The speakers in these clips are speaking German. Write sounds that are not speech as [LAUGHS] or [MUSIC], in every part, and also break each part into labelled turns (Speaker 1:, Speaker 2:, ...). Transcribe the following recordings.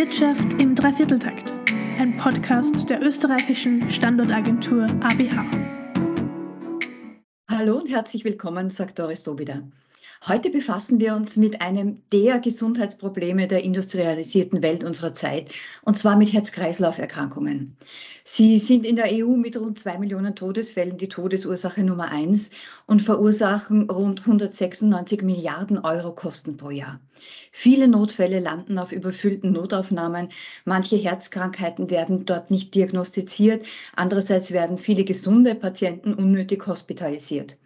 Speaker 1: Wirtschaft im Dreivierteltakt, ein Podcast der österreichischen Standortagentur ABH.
Speaker 2: Hallo und herzlich willkommen, sagt Doris Dobida. Heute befassen wir uns mit einem der Gesundheitsprobleme der industrialisierten Welt unserer Zeit, und zwar mit Herz-Kreislauf-Erkrankungen. Sie sind in der EU mit rund zwei Millionen Todesfällen die Todesursache Nummer eins und verursachen rund 196 Milliarden Euro Kosten pro Jahr. Viele Notfälle landen auf überfüllten Notaufnahmen. Manche Herzkrankheiten werden dort nicht diagnostiziert. Andererseits werden viele gesunde Patienten unnötig hospitalisiert.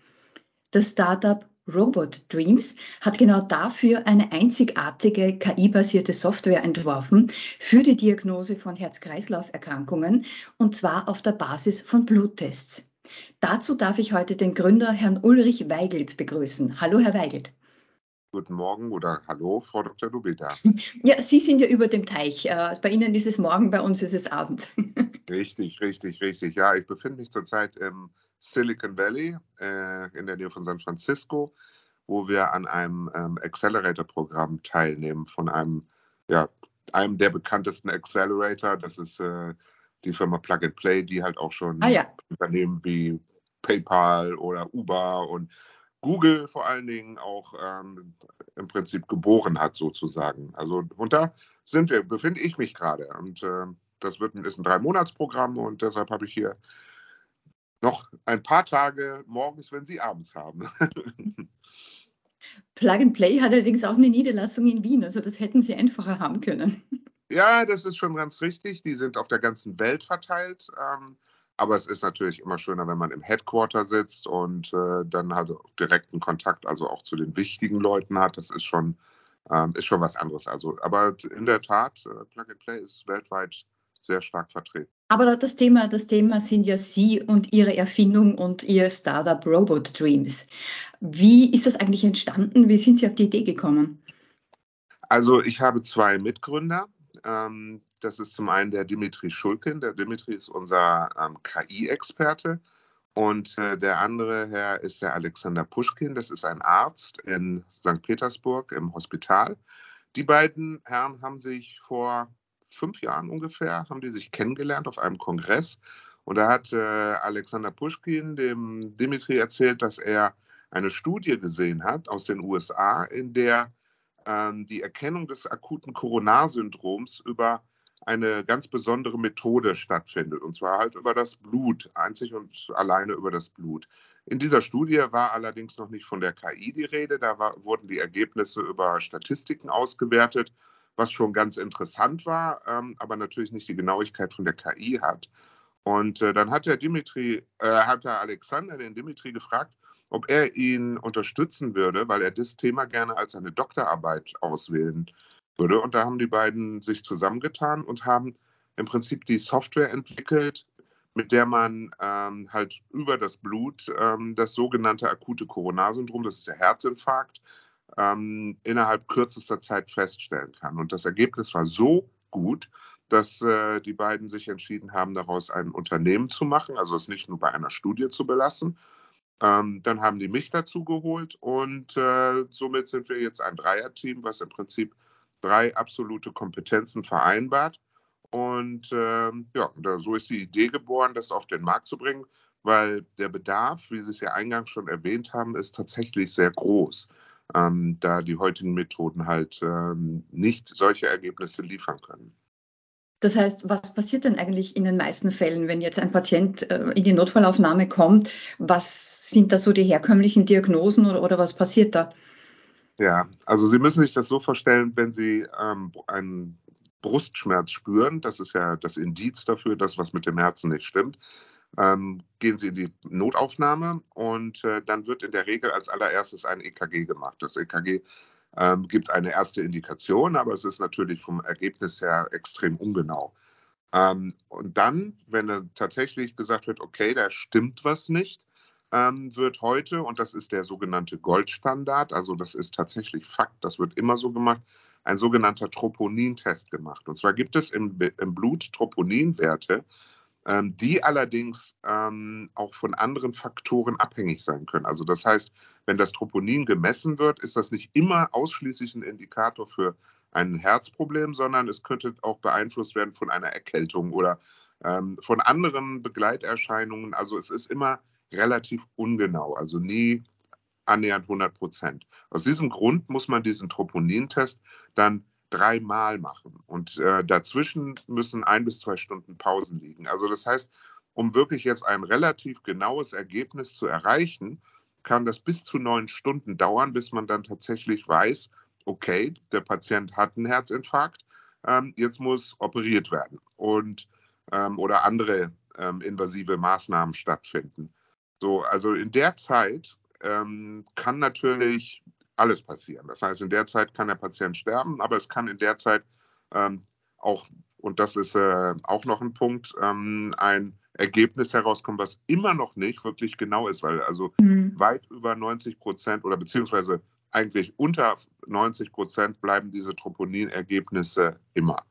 Speaker 2: Das Startup Robot Dreams hat genau dafür eine einzigartige KI-basierte Software entworfen für die Diagnose von Herz-Kreislauf-Erkrankungen und zwar auf der Basis von Bluttests. Dazu darf ich heute den Gründer Herrn Ulrich Weigelt begrüßen. Hallo, Herr Weigelt.
Speaker 3: Guten Morgen oder Hallo, Frau Dr. Dubeda. [LAUGHS]
Speaker 2: Ja, Sie sind ja über dem Teich. Äh, bei Ihnen ist es morgen, bei uns ist es Abend. [LAUGHS]
Speaker 3: Richtig, richtig, richtig. Ja, ich befinde mich zurzeit im Silicon Valley äh, in der Nähe von San Francisco, wo wir an einem ähm, Accelerator-Programm teilnehmen von einem, ja, einem der bekanntesten Accelerator. Das ist äh, die Firma Plug and Play, die halt auch schon ah, ja. Unternehmen wie PayPal oder Uber und Google vor allen Dingen auch ähm, im Prinzip geboren hat, sozusagen. Also und da sind wir, befinde ich mich gerade. Und äh, das wird, ist ein Drei-Monats-Programm und deshalb habe ich hier noch ein paar Tage morgens, wenn Sie abends haben. [LAUGHS]
Speaker 2: Plug and Play hat allerdings auch eine Niederlassung in Wien, also das hätten Sie einfacher haben können. [LAUGHS]
Speaker 3: Ja, das ist schon ganz richtig. Die sind auf der ganzen Welt verteilt. Ähm, aber es ist natürlich immer schöner, wenn man im Headquarter sitzt und äh, dann also direkten Kontakt, also auch zu den wichtigen Leuten hat. Das ist schon, ähm, ist schon was anderes. Also, aber in der Tat, äh, Plug and Play ist weltweit sehr stark vertreten.
Speaker 2: Aber das Thema, das Thema sind ja Sie und Ihre Erfindung und Ihr Startup Robot Dreams. Wie ist das eigentlich entstanden? Wie sind Sie auf die Idee gekommen?
Speaker 3: Also ich habe zwei Mitgründer. Ähm, das ist zum einen der Dimitri Schulkin. Der Dimitri ist unser ähm, KI-Experte. Und äh, der andere Herr ist der Alexander Puschkin. Das ist ein Arzt in St. Petersburg im Hospital. Die beiden Herren haben sich vor fünf Jahren ungefähr, haben die sich kennengelernt auf einem Kongress. Und da hat äh, Alexander Pushkin dem Dimitri erzählt, dass er eine Studie gesehen hat aus den USA, in der ähm, die Erkennung des akuten Coronarsyndroms über eine ganz besondere Methode stattfindet, und zwar halt über das Blut, einzig und alleine über das Blut. In dieser Studie war allerdings noch nicht von der KI die Rede, da war, wurden die Ergebnisse über Statistiken ausgewertet was schon ganz interessant war, ähm, aber natürlich nicht die Genauigkeit von der KI hat. Und äh, dann hat der Dimitri, äh, hat der Alexander den Dimitri gefragt, ob er ihn unterstützen würde, weil er das Thema gerne als eine Doktorarbeit auswählen würde. Und da haben die beiden sich zusammengetan und haben im Prinzip die Software entwickelt, mit der man ähm, halt über das Blut ähm, das sogenannte akute Coronarsyndrom, das ist der Herzinfarkt, ähm, innerhalb kürzester Zeit feststellen kann. Und das Ergebnis war so gut, dass äh, die beiden sich entschieden haben, daraus ein Unternehmen zu machen, also es nicht nur bei einer Studie zu belassen. Ähm, dann haben die mich dazu geholt und äh, somit sind wir jetzt ein Dreierteam, was im Prinzip drei absolute Kompetenzen vereinbart. Und äh, ja, so ist die Idee geboren, das auf den Markt zu bringen, weil der Bedarf, wie Sie es ja eingangs schon erwähnt haben, ist tatsächlich sehr groß ähm, da die heutigen Methoden halt ähm, nicht solche Ergebnisse liefern können.
Speaker 2: Das heißt, was passiert denn eigentlich in den meisten Fällen, wenn jetzt ein Patient äh, in die Notfallaufnahme kommt? Was sind da so die herkömmlichen Diagnosen oder, oder was passiert da?
Speaker 3: Ja, also Sie müssen sich das so vorstellen, wenn Sie ähm, einen Brustschmerz spüren, das ist ja das Indiz dafür, dass was mit dem Herzen nicht stimmt, ähm, gehen Sie in die Notaufnahme und äh, dann wird in der Regel als allererstes ein EKG gemacht. Das EKG ähm, gibt eine erste Indikation, aber es ist natürlich vom Ergebnis her extrem ungenau. Ähm, und dann, wenn tatsächlich gesagt wird, okay, da stimmt was nicht, ähm, wird heute, und das ist der sogenannte Goldstandard, also das ist tatsächlich Fakt, das wird immer so gemacht, ein sogenannter Troponintest gemacht. Und zwar gibt es im, im Blut Troponinwerte, ähm, die allerdings ähm, auch von anderen Faktoren abhängig sein können. Also das heißt, wenn das Troponin gemessen wird, ist das nicht immer ausschließlich ein Indikator für ein Herzproblem, sondern es könnte auch beeinflusst werden von einer Erkältung oder ähm, von anderen Begleiterscheinungen. Also es ist immer relativ ungenau, also nie annähernd 100 Prozent. Aus diesem Grund muss man diesen Troponintest dann dreimal machen und äh, dazwischen müssen ein bis zwei Stunden Pausen liegen. Also das heißt, um wirklich jetzt ein relativ genaues Ergebnis zu erreichen, kann das bis zu neun Stunden dauern, bis man dann tatsächlich weiß, okay, der Patient hat einen Herzinfarkt, ähm, jetzt muss operiert werden und ähm, oder andere ähm, invasive Maßnahmen stattfinden. So, also in der Zeit ähm, kann natürlich alles passieren. Das heißt, in der Zeit kann der Patient sterben, aber es kann in der Zeit ähm, auch, und das ist äh, auch noch ein Punkt, ähm, ein Ergebnis herauskommen, was immer noch nicht wirklich genau ist, weil also mhm. weit über 90 Prozent oder beziehungsweise eigentlich unter 90 Prozent bleiben diese Troponin-Ergebnisse immer.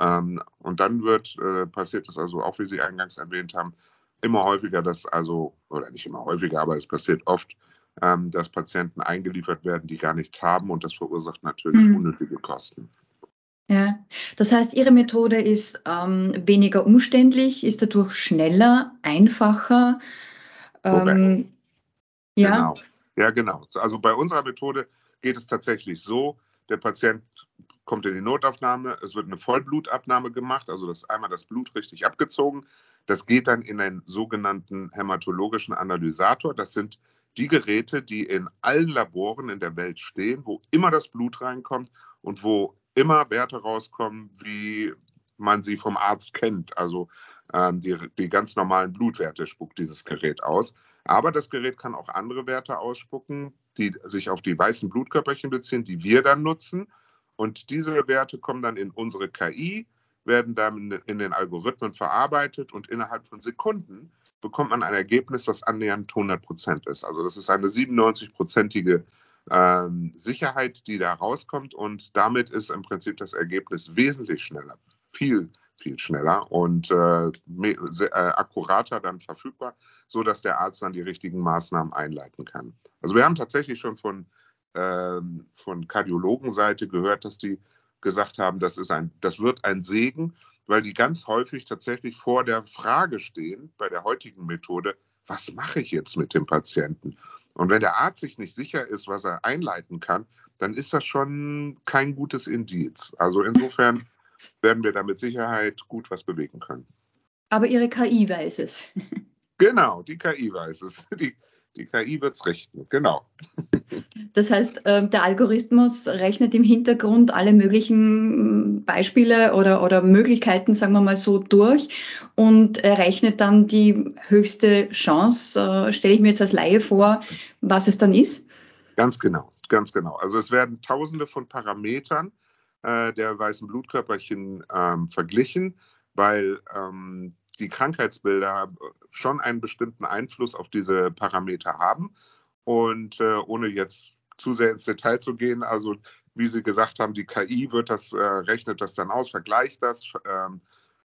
Speaker 3: Ähm, und dann wird, äh, passiert es also auch, wie Sie eingangs erwähnt haben, immer häufiger, dass also, oder nicht immer häufiger, aber es passiert oft, ähm, dass Patienten eingeliefert werden, die gar nichts haben und das verursacht natürlich mhm. unnötige Kosten.
Speaker 2: Ja, das heißt, Ihre Methode ist ähm, weniger umständlich, ist dadurch schneller, einfacher.
Speaker 3: Ähm, ja. Genau. Ja, genau. Also bei unserer Methode geht es tatsächlich so, der Patient kommt in die Notaufnahme, es wird eine Vollblutabnahme gemacht, also das einmal das Blut richtig abgezogen. Das geht dann in einen sogenannten hämatologischen Analysator. Das sind die Geräte, die in allen Laboren in der Welt stehen, wo immer das Blut reinkommt und wo immer Werte rauskommen, wie man sie vom Arzt kennt. Also ähm, die, die ganz normalen Blutwerte spuckt dieses Gerät aus. Aber das Gerät kann auch andere Werte ausspucken, die sich auf die weißen Blutkörperchen beziehen, die wir dann nutzen. Und diese Werte kommen dann in unsere KI, werden dann in den Algorithmen verarbeitet und innerhalb von Sekunden bekommt man ein Ergebnis, was annähernd 100 Prozent ist. Also das ist eine 97-prozentige ähm, Sicherheit, die da rauskommt und damit ist im Prinzip das Ergebnis wesentlich schneller, viel, viel schneller und äh, äh, akkurater dann verfügbar, so dass der Arzt dann die richtigen Maßnahmen einleiten kann. Also wir haben tatsächlich schon von, äh, von Kardiologenseite gehört, dass die gesagt haben, das, ist ein, das wird ein Segen, weil die ganz häufig tatsächlich vor der Frage stehen, bei der heutigen Methode, was mache ich jetzt mit dem Patienten? Und wenn der Arzt sich nicht sicher ist, was er einleiten kann, dann ist das schon kein gutes Indiz. Also insofern [LAUGHS] werden wir da mit Sicherheit gut was bewegen können.
Speaker 2: Aber Ihre KI weiß es.
Speaker 3: Genau, die KI weiß es. Die, die KI wird es richten, genau.
Speaker 2: Das heißt, ähm, der Algorithmus rechnet im Hintergrund alle möglichen Beispiele oder, oder Möglichkeiten, sagen wir mal so, durch und errechnet dann die höchste Chance, äh, stelle ich mir jetzt als Laie vor, was es dann ist?
Speaker 3: Ganz genau, ganz genau. Also es werden tausende von Parametern äh, der weißen Blutkörperchen ähm, verglichen, weil ähm, die Krankheitsbilder schon einen bestimmten Einfluss auf diese Parameter haben. Und äh, ohne jetzt zu sehr ins Detail zu gehen, also wie Sie gesagt haben, die KI wird das, äh, rechnet das dann aus, vergleicht das, ähm,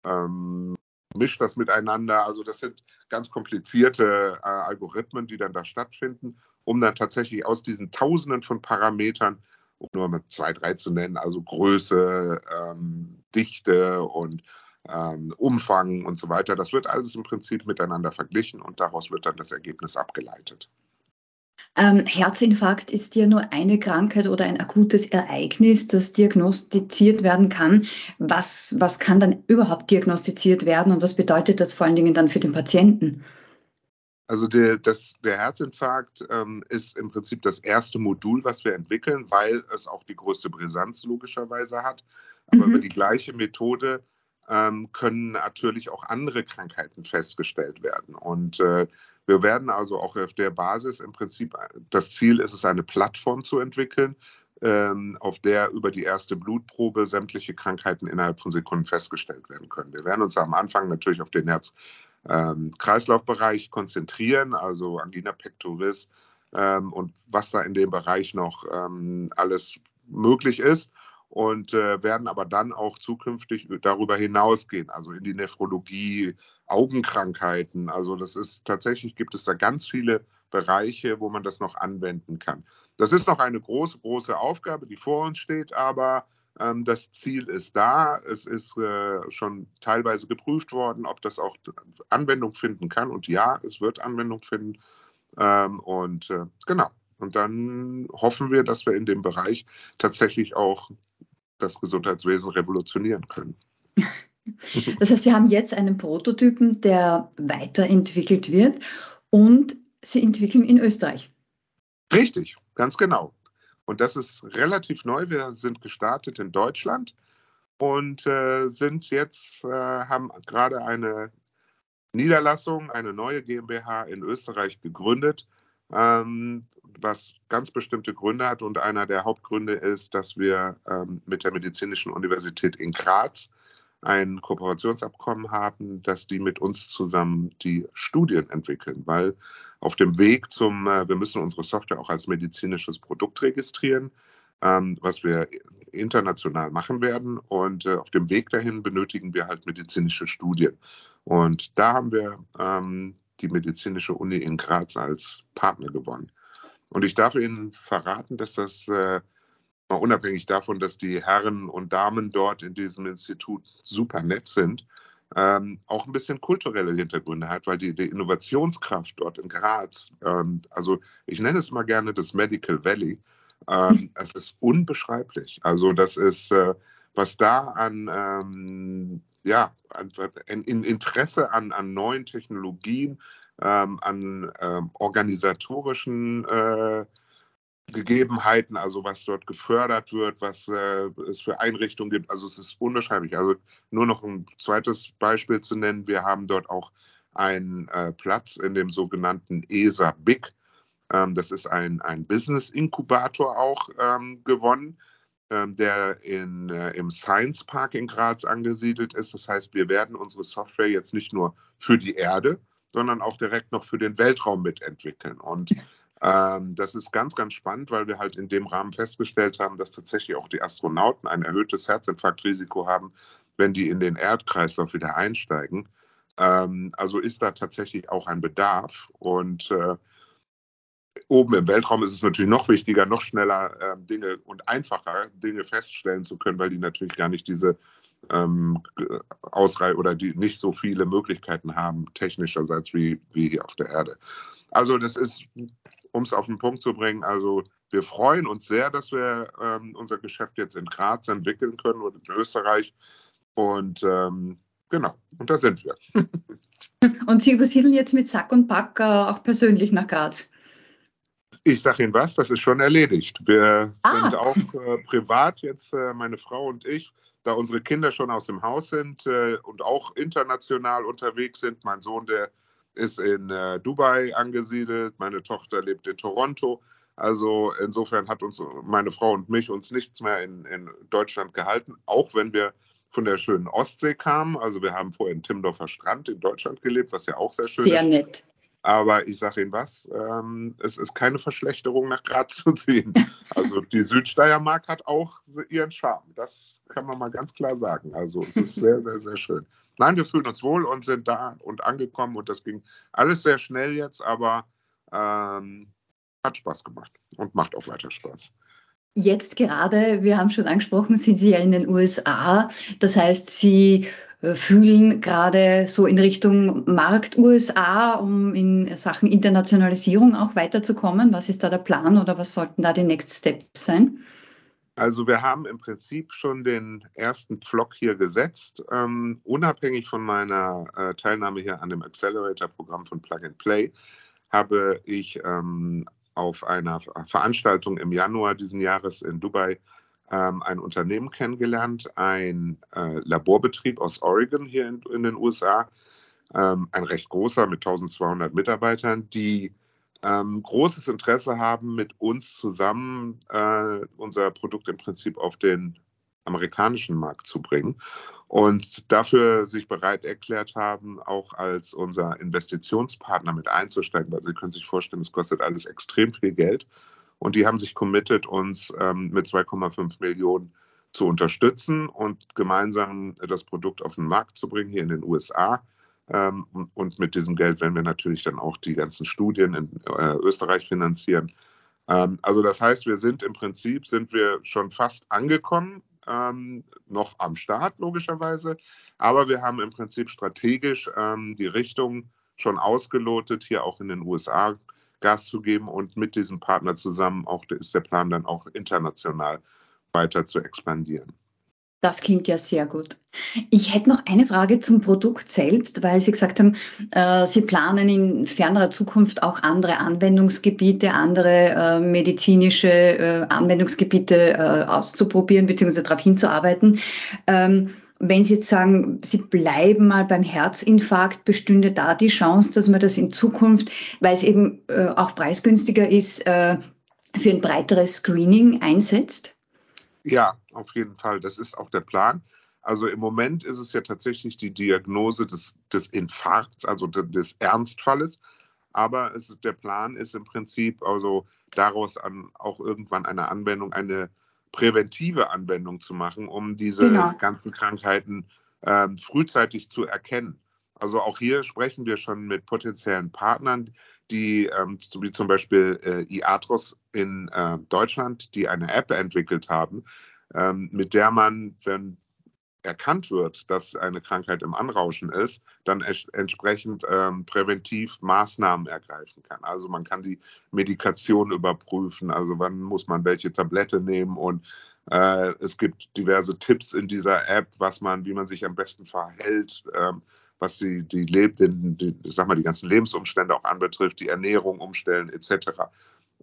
Speaker 3: ähm, mischt das miteinander. Also das sind ganz komplizierte äh, Algorithmen, die dann da stattfinden, um dann tatsächlich aus diesen Tausenden von Parametern, um nur mit zwei, drei zu nennen, also Größe, ähm, Dichte und ähm, Umfang und so weiter. Das wird alles im Prinzip miteinander verglichen und daraus wird dann das Ergebnis abgeleitet.
Speaker 2: Ähm, Herzinfarkt ist ja nur eine Krankheit oder ein akutes Ereignis, das diagnostiziert werden kann. Was, was kann dann überhaupt diagnostiziert werden und was bedeutet das vor allen Dingen dann für den Patienten?
Speaker 3: Also der, das, der Herzinfarkt ähm, ist im Prinzip das erste Modul, was wir entwickeln, weil es auch die größte Brisanz logischerweise hat. Aber mhm. über die gleiche Methode ähm, können natürlich auch andere Krankheiten festgestellt werden. Und äh, wir werden also auch auf der Basis im Prinzip, das Ziel ist es, eine Plattform zu entwickeln, ähm, auf der über die erste Blutprobe sämtliche Krankheiten innerhalb von Sekunden festgestellt werden können. Wir werden uns am Anfang natürlich auf den Herz-Kreislauf-Bereich ähm, konzentrieren, also Angina pectoris ähm, und was da in dem Bereich noch alles möglich ist und äh, werden aber dann auch zukünftig darüber hinausgehen, also in die Nephrologie, Augenkrankheiten. Also das ist tatsächlich gibt es da ganz viele Bereiche, wo man das noch anwenden kann. Das ist noch eine große, große Aufgabe, die vor uns steht, aber Ähm, das Ziel ist da. Es ist äh, schon teilweise geprüft worden, ob das auch Anwendung finden kann. Und ja, es wird Anwendung finden. Ähm, und äh, genau. Und dann hoffen wir, dass wir in dem Bereich tatsächlich auch das Gesundheitswesen revolutionieren können. [LAUGHS]
Speaker 2: Das heißt, Sie haben jetzt einen Prototypen, der weiterentwickelt wird und Sie entwickeln in Österreich.
Speaker 3: Richtig, ganz genau. Und das ist relativ neu. Wir sind gestartet in Deutschland und äh, sind jetzt, äh, haben gerade eine Niederlassung, eine neue GmbH in Österreich gegründet, ähm, was ganz bestimmte Gründe hat. Und einer der Hauptgründe ist, dass wir ähm, mit der Medizinischen Universität in Graz ein Kooperationsabkommen haben, dass die mit uns zusammen die Studien entwickeln, weil auf dem Weg zum, äh, wir müssen unsere Software auch als medizinisches Produkt registrieren, ähm, was wir international machen werden. Und äh, auf dem Weg dahin benötigen wir halt medizinische Studien. Und da haben wir ähm, die medizinische Uni in Graz als Partner gewonnen. Und ich darf Ihnen verraten, dass das äh, mal unabhängig davon, dass die Herren und Damen dort in diesem Institut super nett sind, ähm, auch ein bisschen kulturelle Hintergründe hat, weil die, die Innovationskraft dort in Graz, ähm, also ich nenne es mal gerne das Medical Valley, ähm, [LAUGHS] es ist unbeschreiblich. Also das ist, äh, was da an, ähm, ja, an, in Interesse an, an neuen Technologien, ähm, an ähm, organisatorischen äh, Gegebenheiten, also was dort gefördert wird, was äh, es für Einrichtungen gibt. Also es ist unbeschreiblich. Also nur noch ein zweites Beispiel zu nennen. Wir haben dort auch einen äh, Platz in dem sogenannten ESA BIC. Ähm, das ist ein, ein Business-Inkubator auch ähm, gewonnen, der in, äh, im Science Park in Graz angesiedelt ist. Das heißt, wir werden unsere Software jetzt nicht nur für die Erde, sondern auch direkt noch für den Weltraum mitentwickeln. Und ähm, das ist ganz, ganz spannend, weil wir halt in dem Rahmen festgestellt haben, dass tatsächlich auch die Astronauten ein erhöhtes Herzinfarktrisiko haben, wenn die in den Erdkreislauf wieder einsteigen. Ähm, also ist da tatsächlich auch ein Bedarf. Und äh, oben im Weltraum ist es natürlich noch wichtiger, noch schneller äh, Dinge und einfacher Dinge feststellen zu können, weil die natürlich gar nicht diese ähm, Ausreihe oder die nicht so viele Möglichkeiten haben, technischerseits wie, wie hier auf der Erde. Also das ist um es auf den Punkt zu bringen, also wir freuen uns sehr, dass wir ähm, unser Geschäft jetzt in Graz entwickeln können und in Österreich. Und ähm, genau, und da sind wir. [LAUGHS]
Speaker 2: und Sie übersiedeln jetzt mit Sack und Pack äh, auch persönlich nach Graz?
Speaker 3: Ich sage Ihnen was, das ist schon erledigt. Wir ah. sind auch äh, privat jetzt, äh, meine Frau und ich, da unsere Kinder schon aus dem Haus sind äh, und auch international unterwegs sind. Mein Sohn, der ist in äh, Dubai angesiedelt, meine Tochter lebt in Toronto. Also insofern hat uns meine Frau und mich uns nichts mehr in, in Deutschland gehalten, auch wenn wir von der schönen Ostsee kamen. Also wir haben vorher in Timdorfer Strand in Deutschland gelebt, was ja auch sehr schön
Speaker 2: sehr
Speaker 3: ist.
Speaker 2: Sehr nett.
Speaker 3: Aber ich sage Ihnen was, ähm, es ist keine Verschlechterung nach Graz [LAUGHS] zu ziehen. Also die Südsteiermark hat auch ihren Charme. Das kann man mal ganz klar sagen. Also es ist sehr, sehr, sehr schön. Nein, wir fühlen uns wohl und sind da und angekommen und das ging alles sehr schnell jetzt, aber ähm, hat Spaß gemacht und macht auch weiter Spaß.
Speaker 2: Jetzt gerade, wir haben schon angesprochen, sind Sie ja in den USA. Das heißt, Sie fühlen gerade so in Richtung Markt USA, um in Sachen Internationalisierung auch weiterzukommen. Was ist da der Plan oder was sollten da die Next Steps sein?
Speaker 3: Also wir haben im Prinzip schon den ersten Pflock hier gesetzt, ähm, unabhängig von meiner äh, Teilnahme hier an dem Accelerator-Programm von Plug and Play habe ich ähm, auf einer Veranstaltung im Januar diesen Jahres in Dubai ähm, ein Unternehmen kennengelernt, ein äh, Laborbetrieb aus Oregon hier in, in den USA, ähm, ein recht großer mit 1200 Mitarbeitern, die ähm, großes Interesse haben, mit uns zusammen äh, unser Produkt im Prinzip auf den amerikanischen Markt zu bringen und dafür sich bereit erklärt haben, auch als unser Investitionspartner mit einzusteigen, weil Sie können sich vorstellen, es kostet alles extrem viel Geld und die haben sich committed, uns ähm, mit 2,5 Millionen zu unterstützen und gemeinsam das Produkt auf den Markt zu bringen hier in den USA ähm, und mit diesem Geld werden wir natürlich dann auch die ganzen Studien in äh, Österreich finanzieren. Ähm, also das heißt, wir sind im Prinzip, sind wir schon fast angekommen. ähm, noch am Start, logischerweise. Aber wir haben im Prinzip strategisch ähm, die Richtung schon ausgelotet, hier auch in den USA Gas zu geben und mit diesem Partner zusammen auch ist der Plan dann auch international weiter zu expandieren.
Speaker 2: Das klingt ja sehr gut. Ich hätte noch eine Frage zum Produkt selbst, weil Sie gesagt haben, äh, Sie planen in fernerer Zukunft auch andere Anwendungsgebiete, andere äh, medizinische äh, Anwendungsgebiete auszuprobieren bzw. darauf hinzuarbeiten. Ähm, wenn Sie jetzt sagen, Sie bleiben mal beim Herzinfarkt, bestünde da die Chance, dass man das in Zukunft, weil es eben äh, auch preisgünstiger ist, äh, für ein breiteres Screening einsetzt?
Speaker 3: Ja, auf jeden Fall. Das ist auch der Plan. Also im Moment ist es ja tatsächlich die Diagnose des, des Infarkts, also des Ernstfalles. Aber es der Plan ist im Prinzip also daraus an auch irgendwann eine Anwendung, eine präventive Anwendung zu machen, um diese genau. ganzen Krankheiten äh, frühzeitig zu erkennen. Also auch hier sprechen wir schon mit potenziellen Partnern, die ähm, wie zum Beispiel äh, IATROS in äh, Deutschland, die eine App entwickelt haben, ähm, mit der man, wenn erkannt wird, dass eine Krankheit im Anrauschen ist, dann entsprechend ähm, präventiv Maßnahmen ergreifen kann. Also man kann die Medikation überprüfen, also wann muss man welche Tablette nehmen und äh, es gibt diverse Tipps in dieser App, was man, wie man sich am besten verhält, ähm, was die, die, die, die, sag mal, die ganzen Lebensumstände auch anbetrifft, die Ernährung umstellen etc.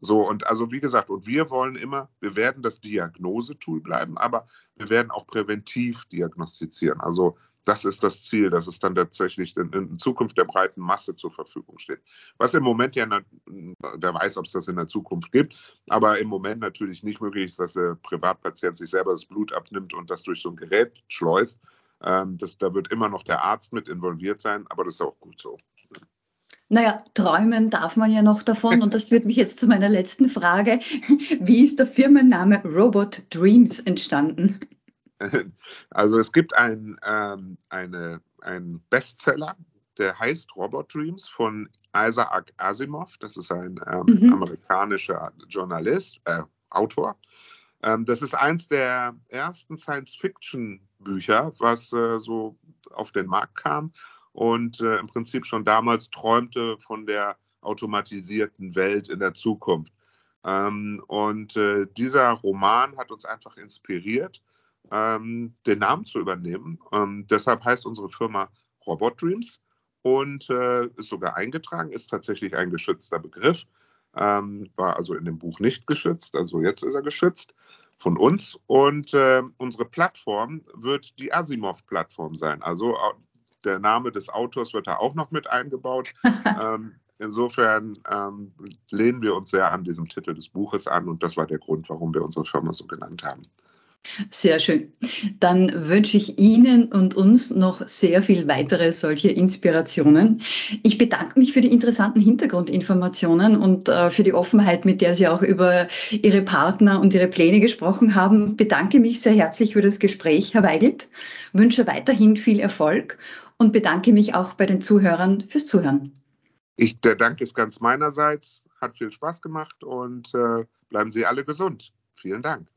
Speaker 3: So, und also wie gesagt, und wir wollen immer, wir werden das Diagnosetool bleiben, aber wir werden auch präventiv diagnostizieren. Also das ist das Ziel, dass es dann tatsächlich in, in, Zukunft der breiten Masse zur Verfügung steht. Was im Moment ja, wer weiß, ob es das in der Zukunft gibt, aber im Moment natürlich nicht möglich ist, dass der Privatpatient sich selber das Blut abnimmt und das durch so ein Gerät schleust, ähm, das, da wird immer noch der Arzt mit involviert sein, aber das ist auch gut so.
Speaker 2: Naja, träumen darf man ja noch davon. Und das führt mich jetzt zu meiner letzten Frage. Wie ist der Firmenname Robot Dreams entstanden? [LAUGHS]
Speaker 3: Also es gibt ein, ähm, eine, einen Bestseller, der heißt Robot Dreams von Isaac Asimov. Das ist ein ähm, mhm. amerikanischer Journalist, äh, Autor. Ähm, das ist eins der ersten Science-Fiction-Bücher, was äh, so auf den Markt kam und äh, im Prinzip schon damals träumte von der automatisierten Welt in der Zukunft. Ähm, und äh, dieser Roman hat uns einfach inspiriert, ähm, den Namen zu übernehmen. Ähm, deshalb heißt unsere Firma Robot Dreams und äh, ist sogar eingetragen, ist tatsächlich ein geschützter Begriff ähm, war also in dem Buch nicht geschützt, also jetzt ist er geschützt von uns. Und äh, unsere Plattform wird die Asimov-Plattform sein. Also der Name des Autors wird da auch noch mit eingebaut. [LAUGHS] ähm, insofern ähm, lehnen wir uns sehr an diesem Titel des Buches an und das war der Grund, warum wir unsere Firma so genannt haben.
Speaker 2: Sehr schön. Dann wünsche ich Ihnen und uns noch sehr viel weitere solche Inspirationen. Ich bedanke mich für die interessanten Hintergrundinformationen und äh, für die Offenheit, mit der Sie auch über Ihre Partner und Ihre Pläne gesprochen haben. Bedanke mich sehr herzlich für das Gespräch, Herr Weigelt. Wünsche weiterhin viel Erfolg und bedanke mich auch bei den Zuhörern fürs Zuhören.
Speaker 3: Ich, der Dank ist ganz meinerseits. Hat viel Spaß gemacht und äh, bleiben Sie alle gesund. Vielen Dank.